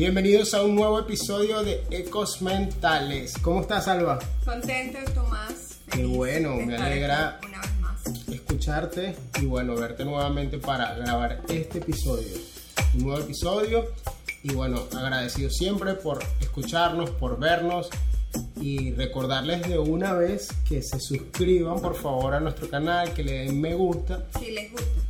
Bienvenidos a un nuevo episodio de Ecos Mentales. ¿Cómo estás, Alba? Contento, Tomás. Qué bueno, me alegra Una vez más. escucharte y bueno, verte nuevamente para grabar este episodio. Un nuevo episodio y bueno, agradecido siempre por escucharnos, por vernos y recordarles de una vez que se suscriban por favor a nuestro canal, que le den me gusta. Si les gusta.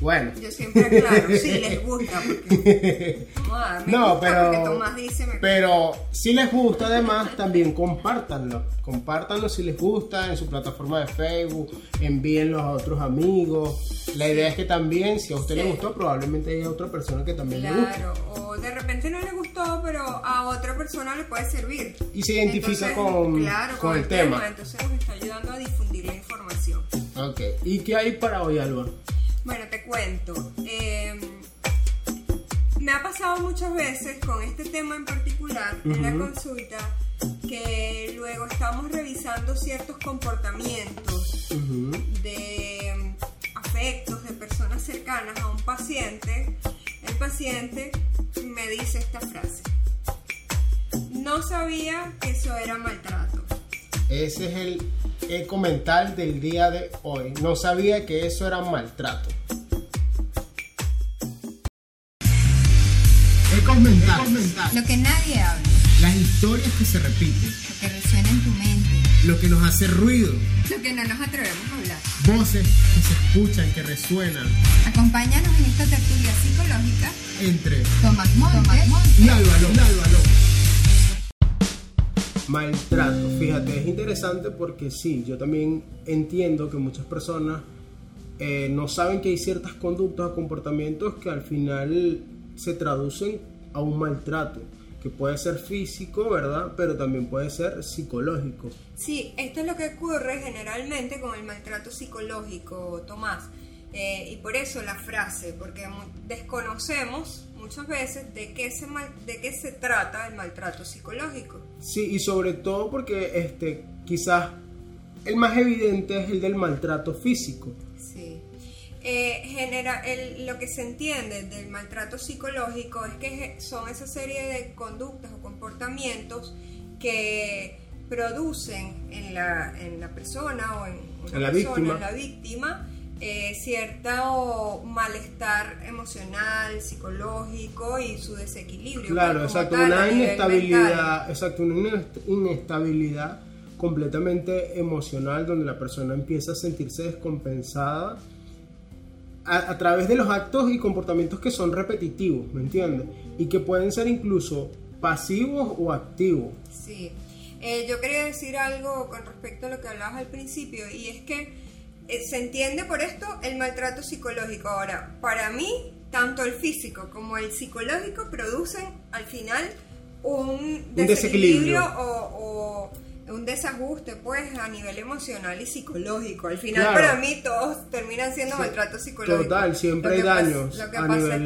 Bueno, Yo siempre aclaro, si les gusta. Porque, No, gusta pero- Porque Tomás dice me Pero si les gusta además, también compártanlo. Compártanlo si les gusta en su plataforma de Facebook, envíenlo a otros amigos. La idea es que también, si a usted le gustó, probablemente haya otra persona que también le guste. Claro, o de repente no le gustó, pero a otra persona le puede servir. Y se identifica Entonces, con, claro, con el tema. Entonces nos está ayudando a difundir la información. Ok, ¿y qué hay para hoy, Alba? Bueno, te cuento. eh, me ha pasado muchas veces con este tema en particular en la consulta que luego estamos revisando ciertos comportamientos de mm, afectos de personas cercanas a un paciente. El paciente me dice esta frase. No sabía que eso era maltrato. Ese es el eco mental del día de hoy. No sabía que eso era maltrato. Ecos mentales. Lo que nadie habla, Las historias que se repiten. lo que resuena en tu mente, Lo que nos hace ruido. Lo que no nos atrevemos a hablar. Voces que se escuchan, que resuenan. acompáñanos en esta tertulia psicológica. Entre Tomás Montes, y Álvaro. y Álvaro. Maltrato, fíjate, es interesante porque sí, yo también entiendo que muchas personas eh, no saben que hay ciertas conductas o comportamientos que al final se traducen a un maltrato, que puede ser físico, ¿verdad? Pero también puede ser psicológico. Sí, esto es lo que ocurre generalmente con el maltrato psicológico, Tomás. Eh, y por eso la frase, porque desconocemos muchas veces de qué, se mal- de qué se trata el maltrato psicológico. Sí, y sobre todo porque este, quizás el más evidente es el del maltrato físico. Sí. Eh, genera, el- lo que se entiende del maltrato psicológico es que son esa serie de conductas o comportamientos que producen en la, en la persona o en En la persona, víctima. en la víctima, eh, cierto malestar emocional, psicológico y su desequilibrio. Claro, pues, exacto, tal, una inestabilidad, exacto, una inest- inestabilidad completamente emocional donde la persona empieza a sentirse descompensada a, a través de los actos y comportamientos que son repetitivos, ¿me entiendes? Y que pueden ser incluso pasivos o activos. Sí, Eh, yo quería decir algo con respecto a lo que hablabas al principio y es que se entiende por esto el maltrato psicológico. Ahora, para mí, tanto el físico como el psicológico producen al final un desequilibrio. desequilibrio o, o un desajuste pues a nivel emocional y psicológico. Al final Claro. para mí todos terminan siendo Sí, maltrato psicológico. Total, siempre hay daños lo que a pasa nivel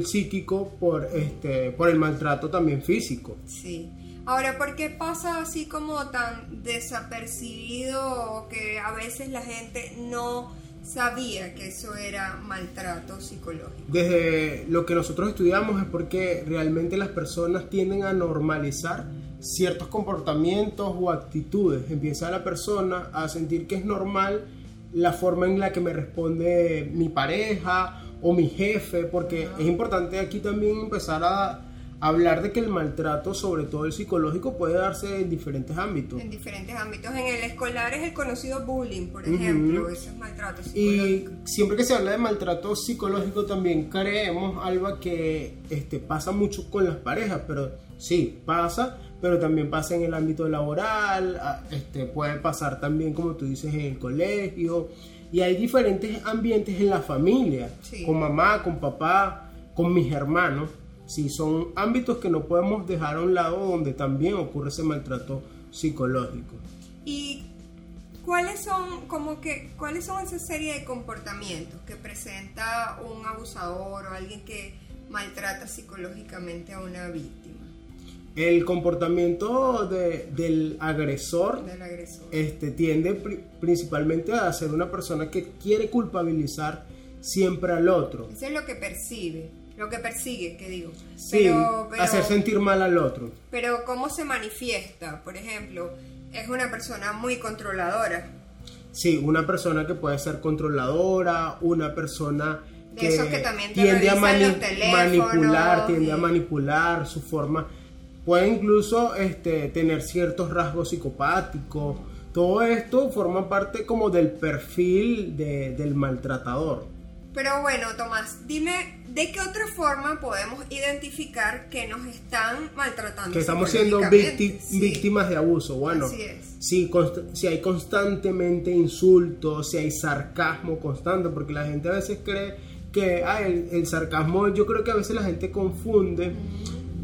es que psíquico por, este, por el maltrato también físico. Sí. Ahora, ¿por qué pasa así como tan desapercibido o que a veces la gente no sabía que eso era maltrato psicológico? Desde lo que nosotros estudiamos es porque realmente las personas tienden a normalizar ciertos comportamientos o actitudes. Empieza la persona a sentir que es normal la forma en la que me responde mi pareja o mi jefe, porque es importante aquí también empezar a hablar de que el maltrato, sobre todo el psicológico, puede darse en diferentes ámbitos. En diferentes ámbitos. En el escolar es el conocido bullying, por ejemplo. Es maltrato Y siempre que se habla de maltrato psicológico también creemos, Alba, que este, pasa mucho con las parejas, pero sí, pasa, pero también pasa en el ámbito laboral, este, puede pasar también, como tú dices, en el colegio, y hay diferentes ambientes en la familia, Sí. con mamá, con papá, con mis hermanos. Sí, son ámbitos que no podemos dejar a un lado donde también ocurre ese maltrato psicológico. ¿Y cuáles son, como que, cuáles son esa serie de comportamientos que presenta un abusador o alguien que maltrata psicológicamente a una víctima El comportamiento de- del agresor del agresor? este, tiende pri- principalmente a ser una persona que quiere culpabilizar siempre al otro. Eso es lo que percibe. Lo que persigue, que digo. Sí, pero, pero, hacer sentir mal al otro. pero ¿cómo se manifiesta? Por ejemplo, es una persona muy controladora. Sí, una persona que puede ser controladora, una persona De que, esos que también te tiende a teléfonos manipular, tiende a manipular su forma. Puede incluso este, tener ciertos rasgos psicopáticos. Todo esto forma parte como del perfil de- del maltratador. Pero bueno, Tomás, dime, ¿de qué otra forma podemos identificar que nos están maltratando? Que estamos siendo Sí. víctimas de abuso. Bueno, Así es. si, si hay constantemente insultos, si hay sarcasmo constante, porque la gente a veces cree que ah, el, el sarcasmo, yo creo que a veces la gente confunde,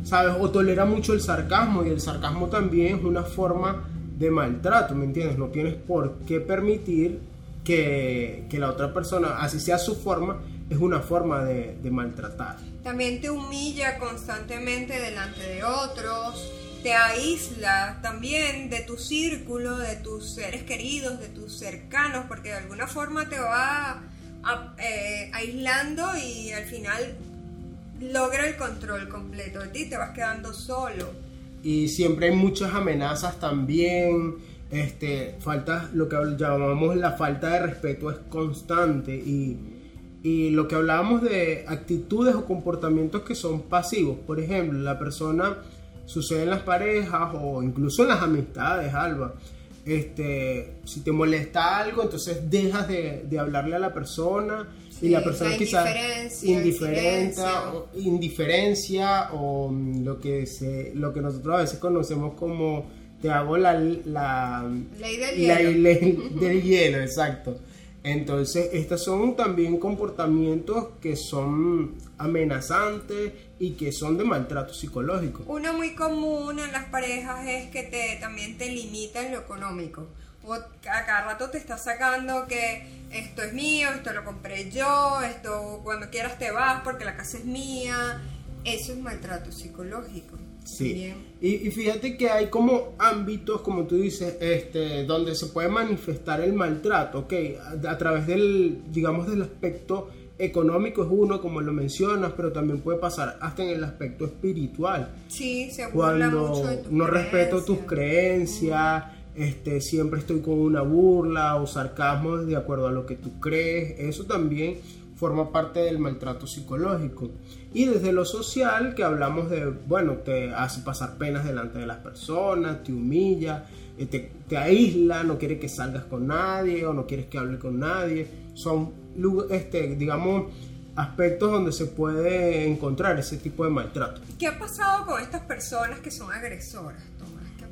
¿sabes? O tolera mucho el sarcasmo y el sarcasmo también es una forma de maltrato, ¿me entiendes? No tienes por qué permitir que, que la otra persona, así sea su forma, es una forma de, de maltratar. También te humilla constantemente delante de otros, te aísla también de tu círculo, de tus seres queridos, de tus cercanos, porque de alguna forma te va a- eh, aislando y al final logra el control completo de ti, te vas quedando solo. y siempre hay muchas amenazas también. Este, falta, lo que llamamos la falta de respeto es constante y, y lo que hablábamos de actitudes o comportamientos que son pasivos. Por ejemplo, la persona sucede en las parejas o incluso en las amistades, Alba. Este, si te molesta algo, entonces dejas de, de hablarle a la persona y la persona la quizás indiferencia, o- indiferencia o mm, lo que se lo que nosotros a veces conocemos como te hago la la Ley del ley del hielo exacto entonces estos son también comportamientos que son amenazantes y que son de maltrato psicológico Una muy común en las parejas es que te también te limita en lo económico. O a cada rato te está sacando que esto es mío, esto lo compré yo, esto cuando quieras te vas porque la casa es mía. Eso es maltrato psicológico. Sí. Y, y fíjate que hay como ámbitos, como tú dices, este, donde se puede manifestar el maltrato, ¿ok? A, a través del, digamos, del aspecto económico es uno, como lo mencionas, pero también puede pasar hasta en el aspecto espiritual. Sí, se burla mucho de Cuando no respeto tus creencias. creencias, este, siempre estoy con una burla o sarcasmo de acuerdo a lo que tú crees, eso también forma parte del maltrato psicológico. Y desde lo social, que hablamos de, bueno, te hace pasar penas delante de las personas, te humilla, eh, te, aísla, no quiere que salgas con nadie o no quieres que hable con nadie. Son, este, digamos, aspectos donde se puede encontrar ese tipo de maltrato. ¿Qué ha pasado con estas personas que son agresoras,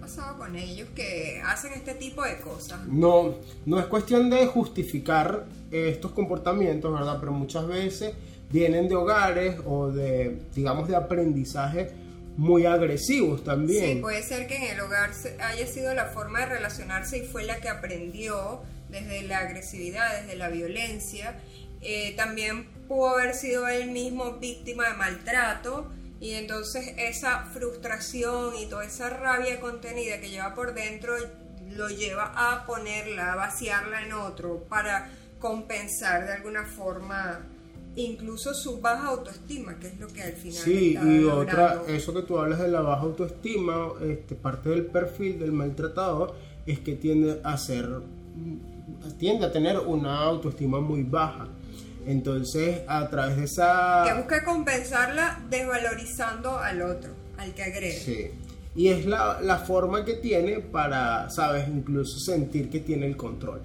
pasado con ellos que hacen este tipo de cosas? No, no es cuestión de justificar estos comportamientos, ¿verdad? Pero muchas veces vienen de hogares o de, digamos, de aprendizaje muy agresivos también. Sí, puede ser que en el hogar haya sido la forma de relacionarse y fue la que aprendió desde la agresividad, desde la violencia. Eh, también pudo haber sido él mismo víctima de maltrato y entonces esa frustración y toda esa rabia contenida que lleva por dentro lo lleva a ponerla, a vaciarla en otro para compensar de alguna forma incluso su baja autoestima, que es lo que al final Sí, y otra, logrando. eso que tú hablas de la baja autoestima, este, parte del perfil del maltratador es que tiende a ser, tiende a tener una autoestima muy baja. Entonces, a través de esa... que busca compensarla desvalorizando al otro, al que agrede. Sí. Y es la, la forma que tiene para, sabes, incluso sentir que tiene el control.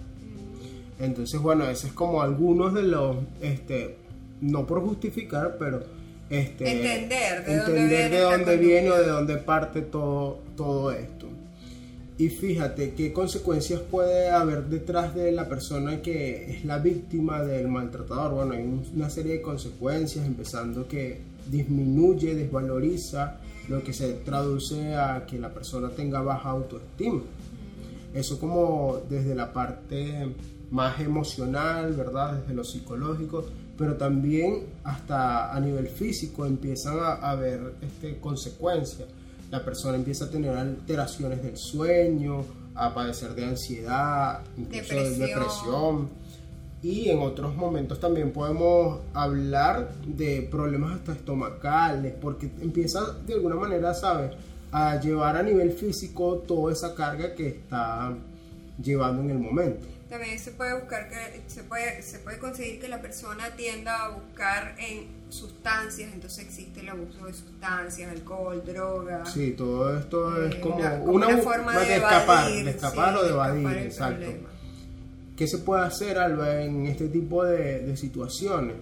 Entonces, bueno, ese es como algunos de los, este, no por justificar, pero este, Entender de dónde entender viene de dónde viene o de dónde parte todo, todo esto. Y fíjate qué consecuencias puede haber detrás de la persona que es la víctima del maltratador. Bueno, hay un- una serie de consecuencias, empezando que disminuye, desvaloriza, lo que se traduce a que la persona tenga baja autoestima. Eso como desde la parte más emocional, ¿verdad? Desde lo psicológico, pero también hasta a nivel físico empiezan a haber este, consecuencias. La persona empieza a tener alteraciones del sueño, a padecer de ansiedad, incluso de Depresión. depresión. y en otros momentos también podemos hablar de problemas hasta estomacales, porque empieza de alguna manera, ¿sabes? A llevar a nivel físico toda esa carga que está llevando en el momento. También se puede buscar que se puede, se puede conseguir que la persona tienda a buscar en sustancias, entonces existe el abuso de sustancias, alcohol, droga. Sí, todo esto es Eh, como una- una, como una forma de escapar, evadir, de escapar sí, o de evadir, exacto. problema. ¿Qué se puede hacer, Alba, en este tipo de, de situaciones?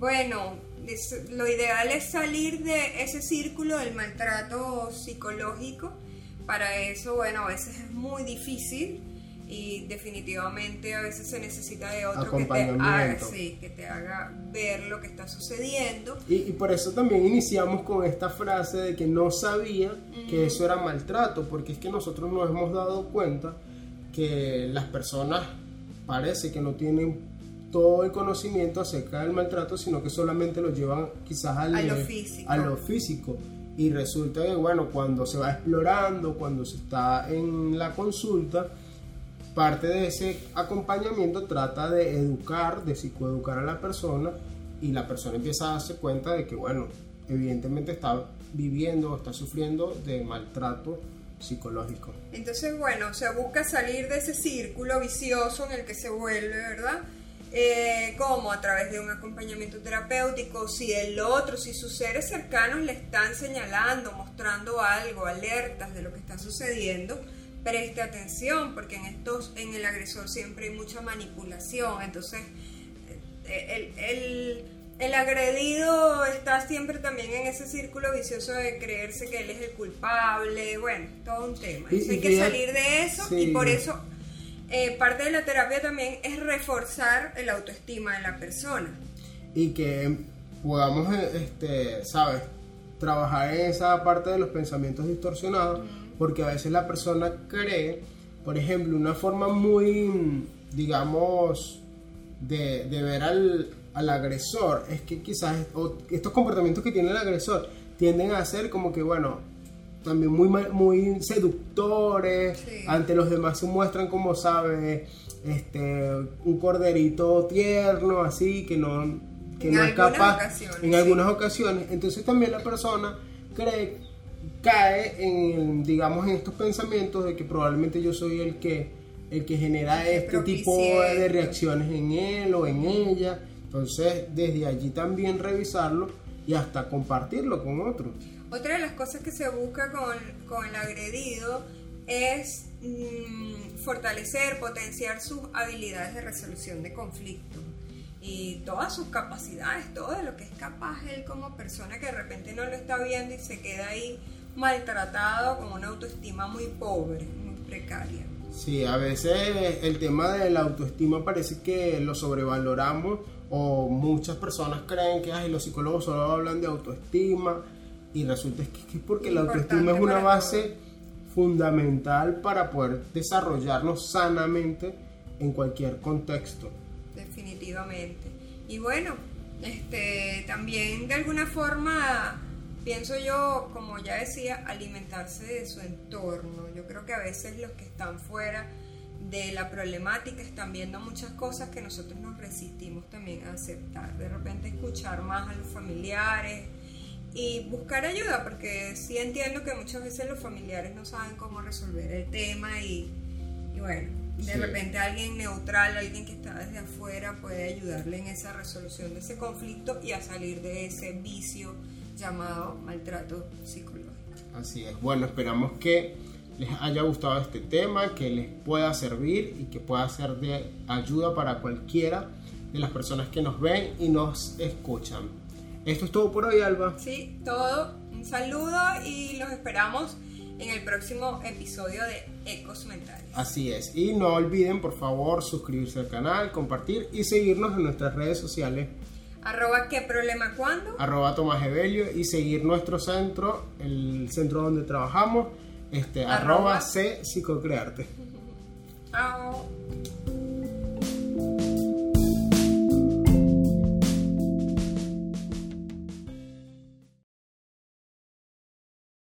Bueno, lo ideal es salir de ese círculo del maltrato psicológico. Para eso, bueno, a veces es muy difícil y definitivamente a veces se necesita de otro que te haga, sí, que te haga ver lo que está sucediendo. Y, y por eso también iniciamos con esta frase de que no sabía que eso era maltrato, porque es que nosotros nos hemos dado cuenta que las personas parece que no tienen todo el conocimiento acerca del maltrato, sino que solamente lo llevan quizás al A lo nivel- físico. a lo físico. Y resulta que, bueno, cuando se va explorando, cuando se está en la consulta, parte de ese acompañamiento trata de educar, de psicoeducar a la persona y la persona empieza a darse cuenta de que, bueno, evidentemente está viviendo o está sufriendo de maltrato psicológico. Entonces, bueno, se busca salir de ese círculo vicioso en el que se vuelve, ¿verdad? Eh, como a través de un acompañamiento terapéutico, si el otro, si sus seres cercanos le están señalando, mostrando algo, alertas de lo que está sucediendo, preste atención, porque en estos, en el agresor siempre hay mucha manipulación, entonces eh, el, el- el agredido está siempre también en ese círculo vicioso de creerse que él es el culpable, bueno, todo un tema. Y- hay que salir de eso sí. y por eso eh, parte de la terapia también es reforzar el autoestima de la persona. y que podamos, eh, este, ¿sabes? Trabajar en esa parte de los pensamientos distorsionados, porque a veces la persona cree, por ejemplo, una forma muy, digamos, de, de ver al, al agresor, es que quizás o estos comportamientos que tiene el agresor tienden a ser como que, bueno, también muy, muy seductores, Sí. ante los demás se muestran como, ¿sabes? Este, un corderito tierno, así, que no, que En no es capaz. en sí. algunas ocasiones. Entonces también la persona cree, cae en, digamos, en estos pensamientos de que probablemente yo soy el que, el que genera este tipo de reacciones en él o en ella. Entonces, desde allí también revisarlo y hasta compartirlo con otros. Otra de las cosas que se busca con, con el agredido es mm, fortalecer, potenciar sus habilidades de resolución de conflictos y todas sus capacidades, todo de lo que es capaz él como persona que de repente no lo está viendo y se queda ahí maltratado con una autoestima muy pobre, muy precaria. Sí, a veces el tema de la autoestima parece que lo sobrevaloramos o muchas personas creen que ay, los psicólogos solo hablan de autoestima y resulta es que, es porque la autoestima es una base fundamental para poder desarrollarnos sanamente en cualquier contexto. Y bueno, este también de alguna forma pienso yo, como ya decía, alimentarse de su entorno. Yo creo que a veces los que están fuera de la problemática están viendo muchas cosas que nosotros nos resistimos también a aceptar. De repente escuchar más a los familiares y buscar ayuda, porque sí entiendo que muchas veces los familiares no saben cómo resolver el tema y bueno, de Sí. repente alguien neutral, alguien que está desde afuera puede ayudarle en esa resolución de ese conflicto y a salir de ese vicio llamado maltrato psicológico. Así es. Bueno, esperamos que les haya gustado este tema, que les pueda servir y que pueda ser de ayuda para cualquiera de las personas que nos ven y nos escuchan. Esto es todo por hoy, Alba. Sí, todo, un saludo y los esperamos en el próximo episodio de Ecos Mentales. Así es. Y no olviden, por favor, suscribirse al canal, compartir y seguirnos en nuestras redes sociales, Arroba qué problema cuándo. arroba Tomás Evelio, y seguir nuestro centro, el centro donde trabajamos, este, arroba Arroba. C Psicocrearte. Chao.